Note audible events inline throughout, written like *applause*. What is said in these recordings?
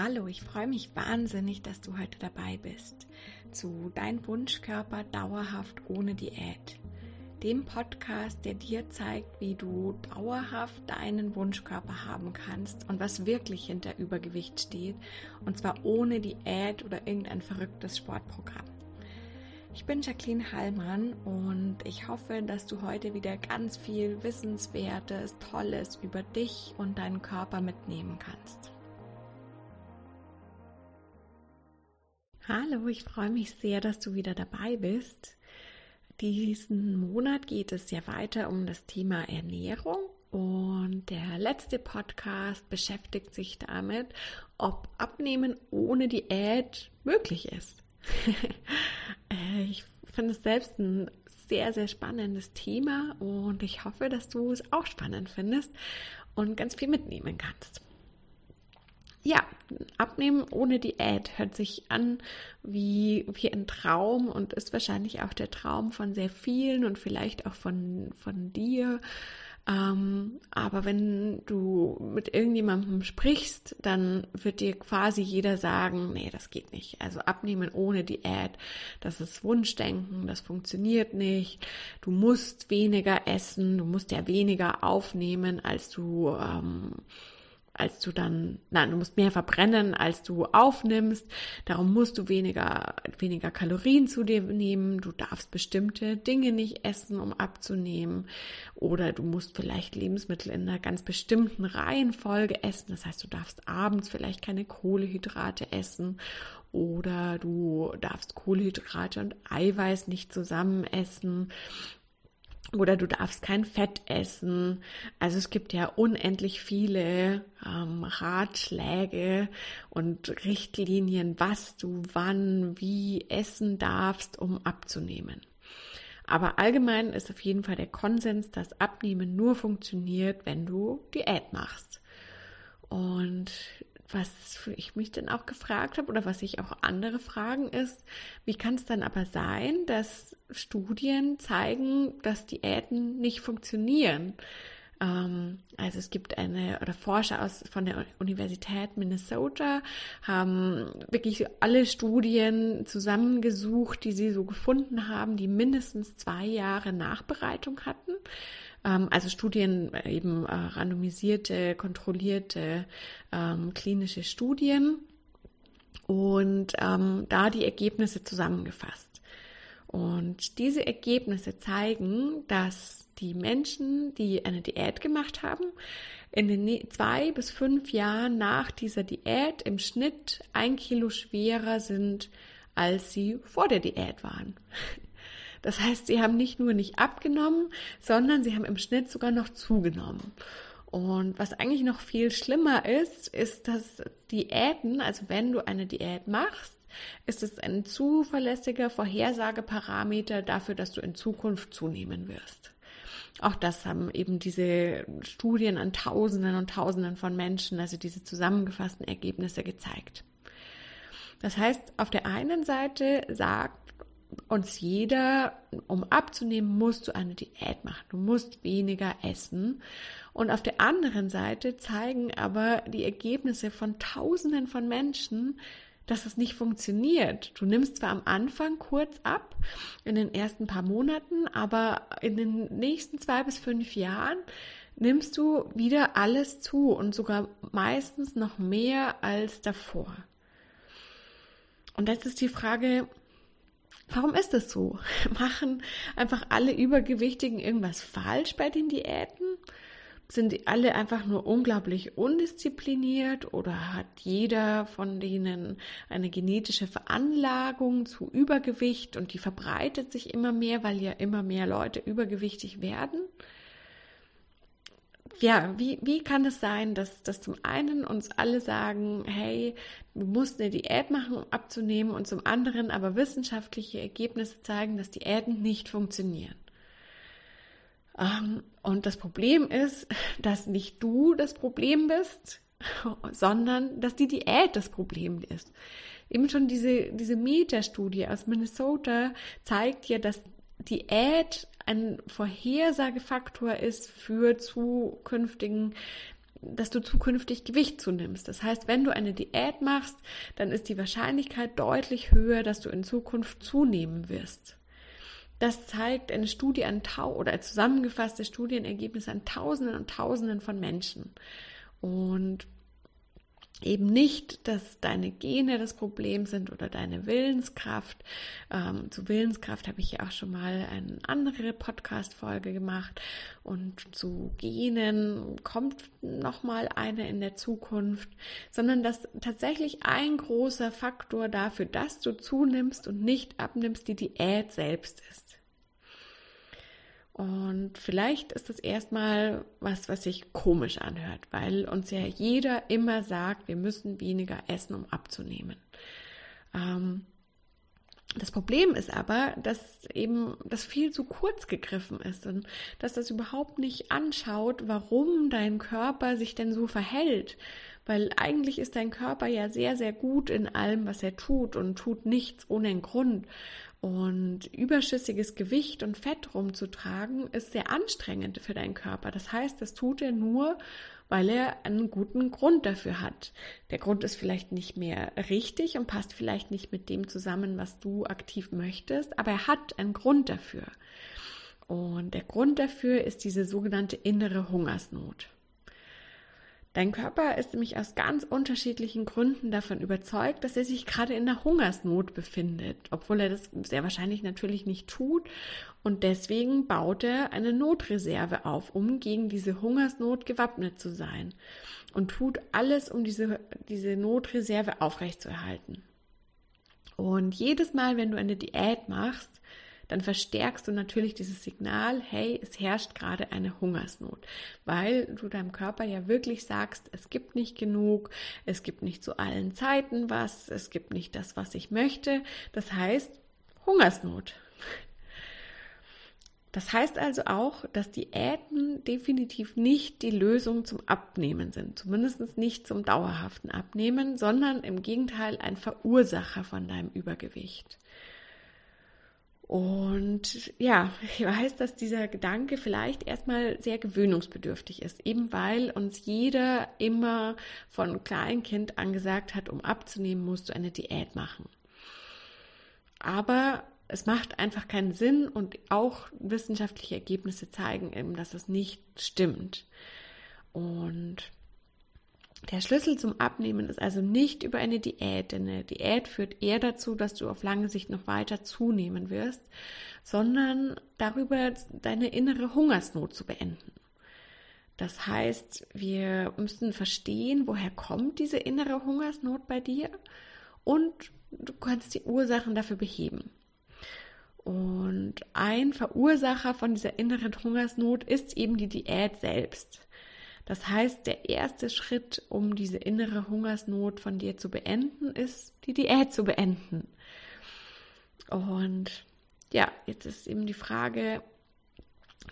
Hallo, ich freue mich wahnsinnig, dass du heute dabei bist zu Dein Wunschkörper dauerhaft ohne Diät. Dem Podcast, der dir zeigt, wie du dauerhaft deinen Wunschkörper haben kannst und was wirklich hinter Übergewicht steht. Und zwar ohne Diät oder irgendein verrücktes Sportprogramm. Ich bin Jacqueline Hallmann und ich hoffe, dass du heute wieder ganz viel Wissenswertes, Tolles über dich und deinen Körper mitnehmen kannst. Hallo, ich freue mich sehr, dass du wieder dabei bist. Diesen Monat geht es ja weiter um das Thema Ernährung und der letzte Podcast beschäftigt sich damit, ob Abnehmen ohne Diät möglich ist. *laughs* Äh, ich finde es selbst ein sehr, sehr spannendes Thema und ich hoffe, dass du es auch spannend findest und ganz viel mitnehmen kannst ja, abnehmen ohne Diät hört sich an wie, wie ein Traum und ist wahrscheinlich auch der Traum von sehr vielen und vielleicht auch von, von dir. Ähm, aber wenn du mit irgendjemandem sprichst, dann wird dir quasi jeder sagen, nee, das geht nicht. Also abnehmen ohne Diät, das ist Wunschdenken, das funktioniert nicht. Du musst weniger essen, du musst ja weniger aufnehmen, als du ähm, als du dann, nein, du musst mehr verbrennen, als du aufnimmst. Darum musst du weniger, weniger Kalorien zu dir nehmen. Du darfst bestimmte Dinge nicht essen, um abzunehmen. Oder du musst vielleicht Lebensmittel in einer ganz bestimmten Reihenfolge essen. Das heißt, du darfst abends vielleicht keine Kohlehydrate essen. Oder du darfst Kohlehydrate und Eiweiß nicht zusammen essen oder du darfst kein Fett essen. Also es gibt ja unendlich viele ähm, Ratschläge und Richtlinien, was du wann, wie essen darfst, um abzunehmen. Aber allgemein ist auf jeden Fall der Konsens, dass Abnehmen nur funktioniert, wenn du Diät machst. Und was ich mich dann auch gefragt habe oder was sich auch andere fragen ist, wie kann es dann aber sein, dass Studien zeigen, dass Diäten nicht funktionieren? Ähm, also es gibt eine oder Forscher aus von der Universität Minnesota haben wirklich alle Studien zusammengesucht, die sie so gefunden haben, die mindestens zwei Jahre Nachbereitung hatten also Studien, äh, eben äh, randomisierte, kontrollierte ähm, klinische Studien und ähm, da die Ergebnisse zusammengefasst. Und diese Ergebnisse zeigen, dass die Menschen, die eine Diät gemacht haben, in den zwei bis fünf Jahren nach dieser Diät im Schnitt ein Kilo schwerer sind, als sie vor der Diät waren. Das heißt, sie haben nicht nur nicht abgenommen, sondern sie haben im Schnitt sogar noch zugenommen. Und was eigentlich noch viel schlimmer ist, ist, dass Diäten, also wenn du eine Diät machst, ist es ein zuverlässiger Vorhersageparameter dafür, dass du in Zukunft zunehmen wirst. Auch das haben eben diese Studien an Tausenden und Tausenden von Menschen, also diese zusammengefassten Ergebnisse gezeigt. Das heißt, auf der einen Seite sagt uns jeder, um abzunehmen, musst du eine Diät machen. Du musst weniger essen. Und auf der anderen Seite zeigen aber die Ergebnisse von Tausenden von Menschen, dass es nicht funktioniert. Du nimmst zwar am Anfang kurz ab, in den ersten paar Monaten, aber in den nächsten zwei bis fünf Jahren nimmst du wieder alles zu und sogar meistens noch mehr als davor. Und jetzt ist die Frage, Warum ist das so? *laughs* Machen einfach alle Übergewichtigen irgendwas falsch bei den Diäten? Sind die alle einfach nur unglaublich undiszipliniert oder hat jeder von denen eine genetische Veranlagung zu Übergewicht und die verbreitet sich immer mehr, weil ja immer mehr Leute übergewichtig werden? Ja, wie, wie kann es sein, dass, dass zum einen uns alle sagen, hey, du musst eine Diät machen, um abzunehmen, und zum anderen aber wissenschaftliche Ergebnisse zeigen, dass Diäten nicht funktionieren. Ähm, und das Problem ist, dass nicht du das Problem bist, *laughs* sondern dass die Diät das Problem ist. Eben schon diese, diese Metastudie aus Minnesota zeigt ja, dass Diät ein Vorhersagefaktor ist für zukünftigen dass du zukünftig Gewicht zunimmst. Das heißt, wenn du eine Diät machst, dann ist die Wahrscheinlichkeit deutlich höher, dass du in Zukunft zunehmen wirst. Das zeigt eine Studie an Tau oder zusammengefasste Studienergebnisse an Tausenden und Tausenden von Menschen. Und eben nicht, dass deine Gene das Problem sind oder deine Willenskraft. Ähm, zu Willenskraft habe ich ja auch schon mal eine andere Podcast-Folge gemacht und zu Genen kommt noch mal eine in der Zukunft, sondern dass tatsächlich ein großer Faktor dafür, dass du zunimmst und nicht abnimmst, die Diät selbst ist. Und vielleicht ist das erstmal was, was sich komisch anhört, weil uns ja jeder immer sagt, wir müssen weniger essen, um abzunehmen. Ähm, das Problem ist aber, dass eben das viel zu kurz gegriffen ist und dass das überhaupt nicht anschaut, warum dein Körper sich denn so verhält. Weil eigentlich ist dein Körper ja sehr, sehr gut in allem, was er tut und tut nichts ohne einen Grund. Und überschüssiges Gewicht und Fett rumzutragen ist sehr anstrengend für deinen Körper. Das heißt, das tut er nur, weil er einen guten Grund dafür hat. Der Grund ist vielleicht nicht mehr richtig und passt vielleicht nicht mit dem zusammen, was du aktiv möchtest, aber er hat einen Grund dafür. Und der Grund dafür ist diese sogenannte innere Hungersnot. Dein Körper ist nämlich aus ganz unterschiedlichen Gründen davon überzeugt, dass er sich gerade in der Hungersnot befindet, obwohl er das sehr wahrscheinlich natürlich nicht tut. Und deswegen baut er eine Notreserve auf, um gegen diese Hungersnot gewappnet zu sein. Und tut alles, um diese, diese Notreserve aufrechtzuerhalten. Und jedes Mal, wenn du eine Diät machst, dann verstärkst du natürlich dieses Signal, hey, es herrscht gerade eine Hungersnot, weil du deinem Körper ja wirklich sagst, es gibt nicht genug, es gibt nicht zu allen Zeiten was, es gibt nicht das, was ich möchte. Das heißt, Hungersnot. Das heißt also auch, dass Diäten definitiv nicht die Lösung zum Abnehmen sind, zumindest nicht zum dauerhaften Abnehmen, sondern im Gegenteil ein Verursacher von deinem Übergewicht. Und ja, ich weiß, dass dieser Gedanke vielleicht erstmal sehr gewöhnungsbedürftig ist, eben weil uns jeder immer von Kleinkind angesagt hat, um abzunehmen, musst du eine Diät machen. Aber es macht einfach keinen Sinn und auch wissenschaftliche Ergebnisse zeigen eben, dass es nicht stimmt. Und der Schlüssel zum Abnehmen ist also nicht über eine Diät, denn eine Diät führt eher dazu, dass du auf lange Sicht noch weiter zunehmen wirst, sondern darüber deine innere Hungersnot zu beenden. Das heißt, wir müssen verstehen, woher kommt diese innere Hungersnot bei dir und du kannst die Ursachen dafür beheben. Und ein Verursacher von dieser inneren Hungersnot ist eben die Diät selbst. Das heißt, der erste Schritt, um diese innere Hungersnot von dir zu beenden, ist, die Diät zu beenden. Und ja, jetzt ist eben die Frage,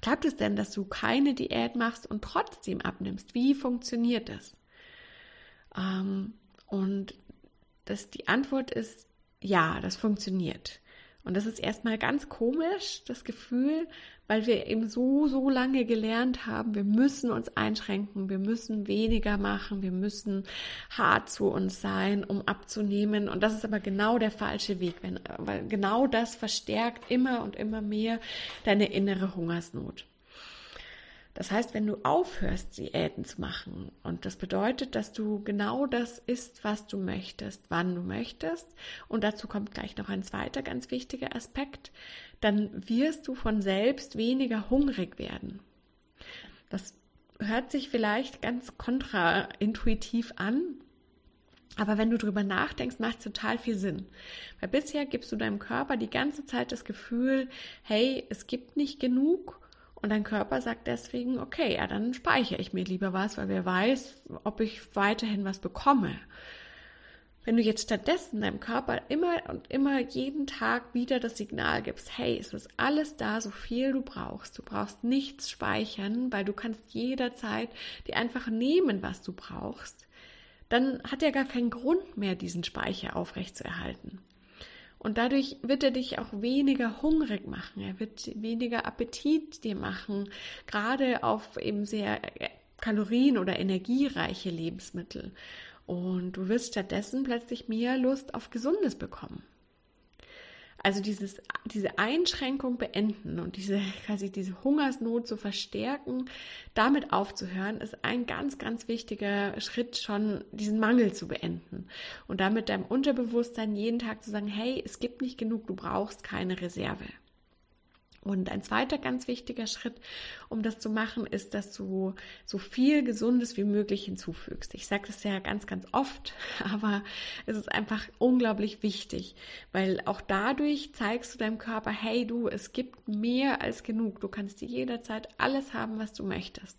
klappt es denn, dass du keine Diät machst und trotzdem abnimmst? Wie funktioniert das? Ähm, und das, die Antwort ist ja, das funktioniert. Und das ist erstmal ganz komisch, das Gefühl, weil wir eben so, so lange gelernt haben, wir müssen uns einschränken, wir müssen weniger machen, wir müssen hart zu uns sein, um abzunehmen. Und das ist aber genau der falsche Weg, wenn, weil genau das verstärkt immer und immer mehr deine innere Hungersnot. Das heißt, wenn du aufhörst, Diäten zu machen, und das bedeutet, dass du genau das isst, was du möchtest, wann du möchtest, und dazu kommt gleich noch ein zweiter ganz wichtiger Aspekt, dann wirst du von selbst weniger hungrig werden. Das hört sich vielleicht ganz kontraintuitiv an, aber wenn du drüber nachdenkst, macht es total viel Sinn. Weil bisher gibst du deinem Körper die ganze Zeit das Gefühl, hey, es gibt nicht genug und dein Körper sagt deswegen, okay, ja, dann speichere ich mir lieber was, weil wer weiß, ob ich weiterhin was bekomme. Wenn du jetzt stattdessen deinem Körper immer und immer jeden Tag wieder das Signal gibst, hey, es ist alles da, so viel du brauchst. Du brauchst nichts speichern, weil du kannst jederzeit dir einfach nehmen, was du brauchst. Dann hat er gar keinen Grund mehr, diesen Speicher aufrechtzuerhalten. Und dadurch wird er dich auch weniger hungrig machen. Er wird weniger Appetit dir machen, gerade auf eben sehr kalorien- oder energiereiche Lebensmittel. Und du wirst stattdessen plötzlich mehr Lust auf Gesundes bekommen. Also dieses, diese Einschränkung beenden und diese *laughs* quasi diese Hungersnot zu verstärken, damit aufzuhören, ist ein ganz, ganz wichtiger Schritt schon, diesen Mangel zu beenden. Und damit deinem Unterbewusstsein jeden Tag zu sagen, hey, es gibt nicht genug, du brauchst keine Reserve. Und ein zweiter ganz wichtiger Schritt, um das zu machen, ist, dass du so viel Gesundes wie möglich hinzufügst. Ich sage das ja ganz, ganz oft, *laughs* aber es ist einfach unglaublich wichtig, weil auch dadurch zeigst du deinem Körper, hey du, es gibt mehr als genug. Du kannst jederzeit alles haben, was du möchtest.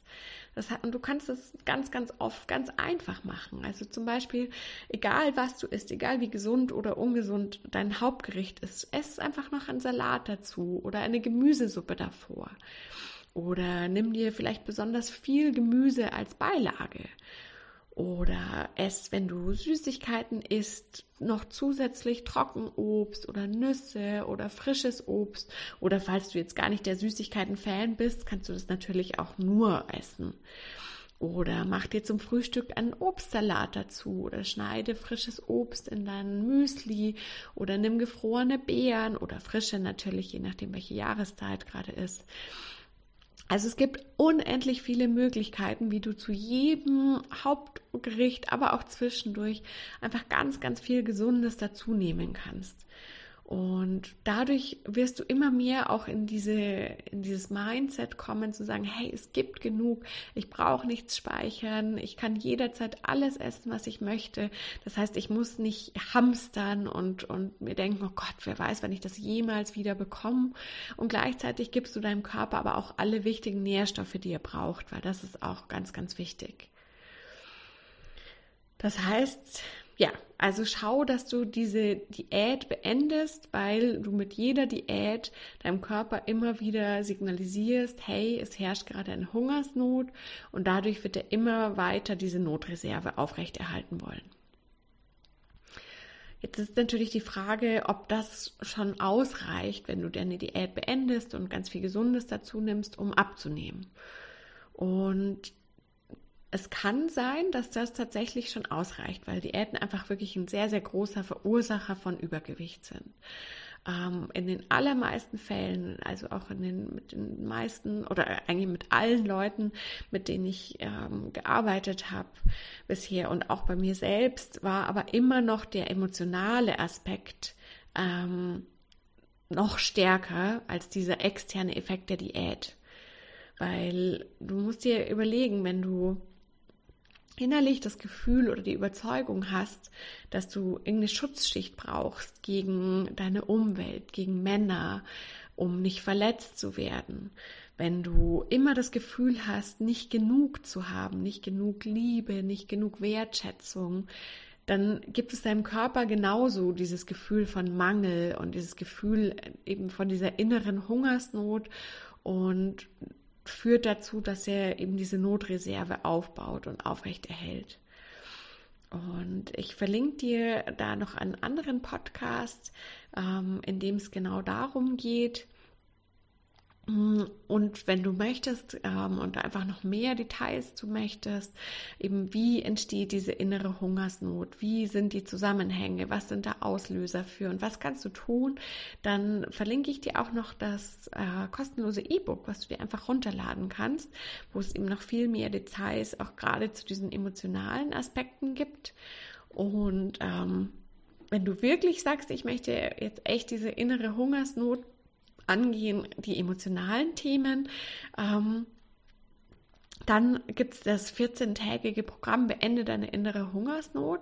Das und du kannst es ganz, ganz oft ganz einfach machen. Also zum Beispiel, egal was du isst, egal wie gesund oder ungesund dein Hauptgericht ist, ess einfach noch einen Salat dazu oder eine Gemüsesuppe davor. Oder nimm dir vielleicht besonders viel Gemüse als Beilage. Oder ess, wenn du Süßigkeiten isst, noch zusätzlich Trockenobst oder Nüsse oder frisches Obst. Oder falls du jetzt gar nicht der Süßigkeiten-Fan bist, kannst du das natürlich auch nur essen. Oder mach dir zum Frühstück einen Obstsalat dazu oder schneide frisches Obst in dein Müsli oder nimm gefrorene Beeren oder frische natürlich, je nachdem welche Jahreszeit gerade ist. Also es gibt unendlich viele Möglichkeiten, wie du zu jedem Hauptgericht, aber auch zwischendurch einfach ganz, ganz viel Gesundes dazu nehmen kannst. Und dadurch wirst du immer mehr auch in diese, in dieses Mindset kommen, zu sagen, hey, es gibt genug, ich brauche nichts speichern, ich kann jederzeit alles essen, was ich möchte. Das heißt, ich muss nicht hamstern und, und mir denken, oh Gott, wer weiß, wenn ich das jemals wieder bekomme. Und gleichzeitig gibst du deinem Körper aber auch alle wichtigen Nährstoffe, die er braucht, weil das ist auch ganz, ganz wichtig. Das heißt, ja, also schau, dass du diese Diät beendest, weil du mit jeder Diät deinem Körper immer wieder signalisierst, hey, es herrscht gerade eine Hungersnot und dadurch wird er immer weiter diese Notreserve aufrechterhalten wollen. Jetzt ist natürlich die Frage, ob das schon ausreicht, wenn du deine Diät beendest und ganz viel Gesundes dazu nimmst, um abzunehmen. Und es kann sein, dass das tatsächlich schon ausreicht, weil Diäten einfach wirklich ein sehr, sehr großer Verursacher von Übergewicht sind. Ähm, in den allermeisten Fällen, also auch in den, mit den meisten oder eigentlich mit allen Leuten, mit denen ich ähm, gearbeitet habe bisher und auch bei mir selbst, war aber immer noch der emotionale Aspekt ähm, noch stärker als dieser externe Effekt der Diät. Weil du musst dir überlegen, wenn du innerlich das Gefühl oder die Überzeugung hast, dass du irgendeine Schutzschicht brauchst gegen deine Umwelt, gegen Männer, um nicht verletzt zu werden, wenn du immer das Gefühl hast, nicht genug zu haben, nicht genug Liebe, nicht genug Wertschätzung, dann gibt es deinem Körper genauso dieses Gefühl von Mangel und dieses Gefühl eben von dieser inneren Hungersnot. Und führt dazu, dass er eben diese Notreserve aufbaut und aufrechterhält. Und ich verlinke dir da noch einen anderen Podcast, ähm, in dem es genau darum geht, und wenn du möchtest ähm, und einfach noch mehr Details zu möchtest, eben wie entsteht diese innere Hungersnot, wie sind die Zusammenhänge, was sind da Auslöser für? Und was kannst du tun, dann verlinke ich dir auch noch das äh, kostenlose E-Book, was du dir einfach runterladen kannst, wo es eben noch viel mehr Details auch gerade zu diesen emotionalen Aspekten gibt. Und ähm, wenn du wirklich sagst, ich möchte jetzt echt diese innere Hungersnot angehen, die emotionalen Themen. Ähm, dann gibt es das 14-tägige Programm Beende deine innere Hungersnot.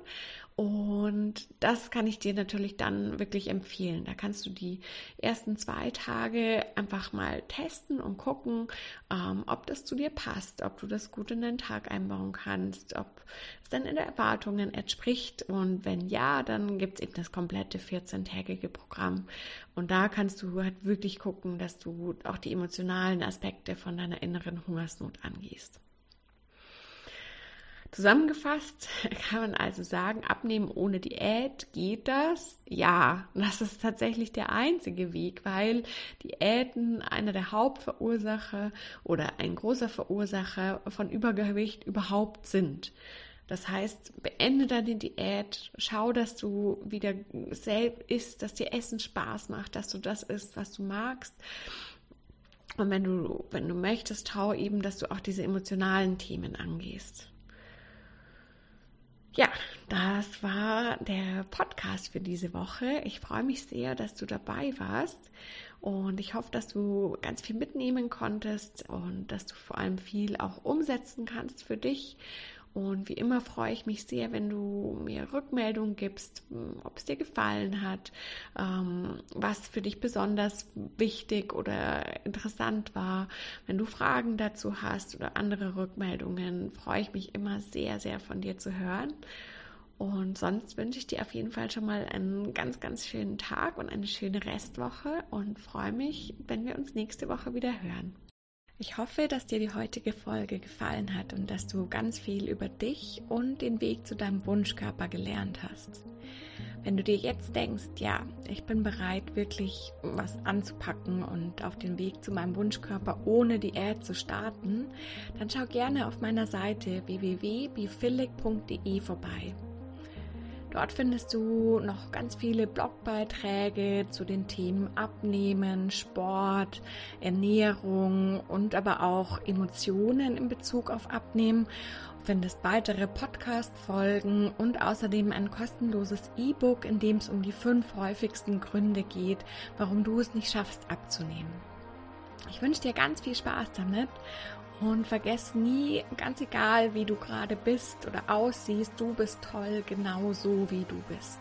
Und das kann ich dir natürlich dann wirklich empfehlen. Da kannst du die ersten zwei Tage einfach mal testen und gucken, ähm, ob das zu dir passt, ob du das gut in deinen Tag einbauen kannst, ob es deinen Erwartungen entspricht. Und wenn ja, dann gibt es eben das komplette 14-tägige Programm. Und da kannst du halt wirklich gucken, dass du auch die emotionalen Aspekte von deiner inneren Hungersnot angehst. Zusammengefasst *laughs* kann man also sagen, abnehmen ohne Diät geht das? Ja, das ist tatsächlich der einzige Weg, weil Diäten einer der Hauptverursacher oder ein großer Verursacher von Übergewicht überhaupt sind. Das heißt, beende deine Diät, schau, dass du wieder selbst isst, dass dir Essen Spaß macht, dass du das isst, was du magst. Und wenn du, wenn du möchtest, schau eben, dass du auch diese emotionalen Themen angehst. Ja, das war der Podcast für diese Woche. Ich freue mich sehr, dass du dabei warst und ich hoffe, dass du ganz viel mitnehmen konntest und dass du vor allem viel auch umsetzen kannst für dich und wie immer freue ich mich sehr, wenn du mir Rückmeldungen gibst, ob es dir gefallen hat, ähm, was für dich besonders wichtig oder interessant war. Wenn du Fragen dazu hast oder andere Rückmeldungen, freue ich mich immer sehr, sehr von dir zu hören. Und sonst wünsche ich dir auf jeden Fall schon mal einen ganz, ganz schönen Tag und eine schöne Restwoche und freue mich, wenn wir uns nächste Woche wieder hören. Ich hoffe, dass dir die heutige Folge gefallen hat und dass du ganz viel über dich und den Weg zu deinem Wunschkörper gelernt hast. Wenn du dir jetzt denkst, ja, ich bin bereit, wirklich was anzupacken und auf den Weg zu meinem Wunschkörper ohne Diät zu starten, dann schau gerne auf meiner Seite www.bifillig.de vorbei. Dort findest du noch ganz viele Blogbeiträge zu den Themen Abnehmen, Sport, Ernährung und aber auch Emotionen in Bezug auf Abnehmen. Du findest weitere Podcast-Folgen und außerdem ein kostenloses E-Book, in dem es um die fünf häufigsten Gründe geht, warum du es nicht schaffst abzunehmen. Ich wünsche dir ganz viel Spaß damit und vergess nie, ganz egal wie du gerade bist oder aussiehst, du bist toll, genau so wie du bist.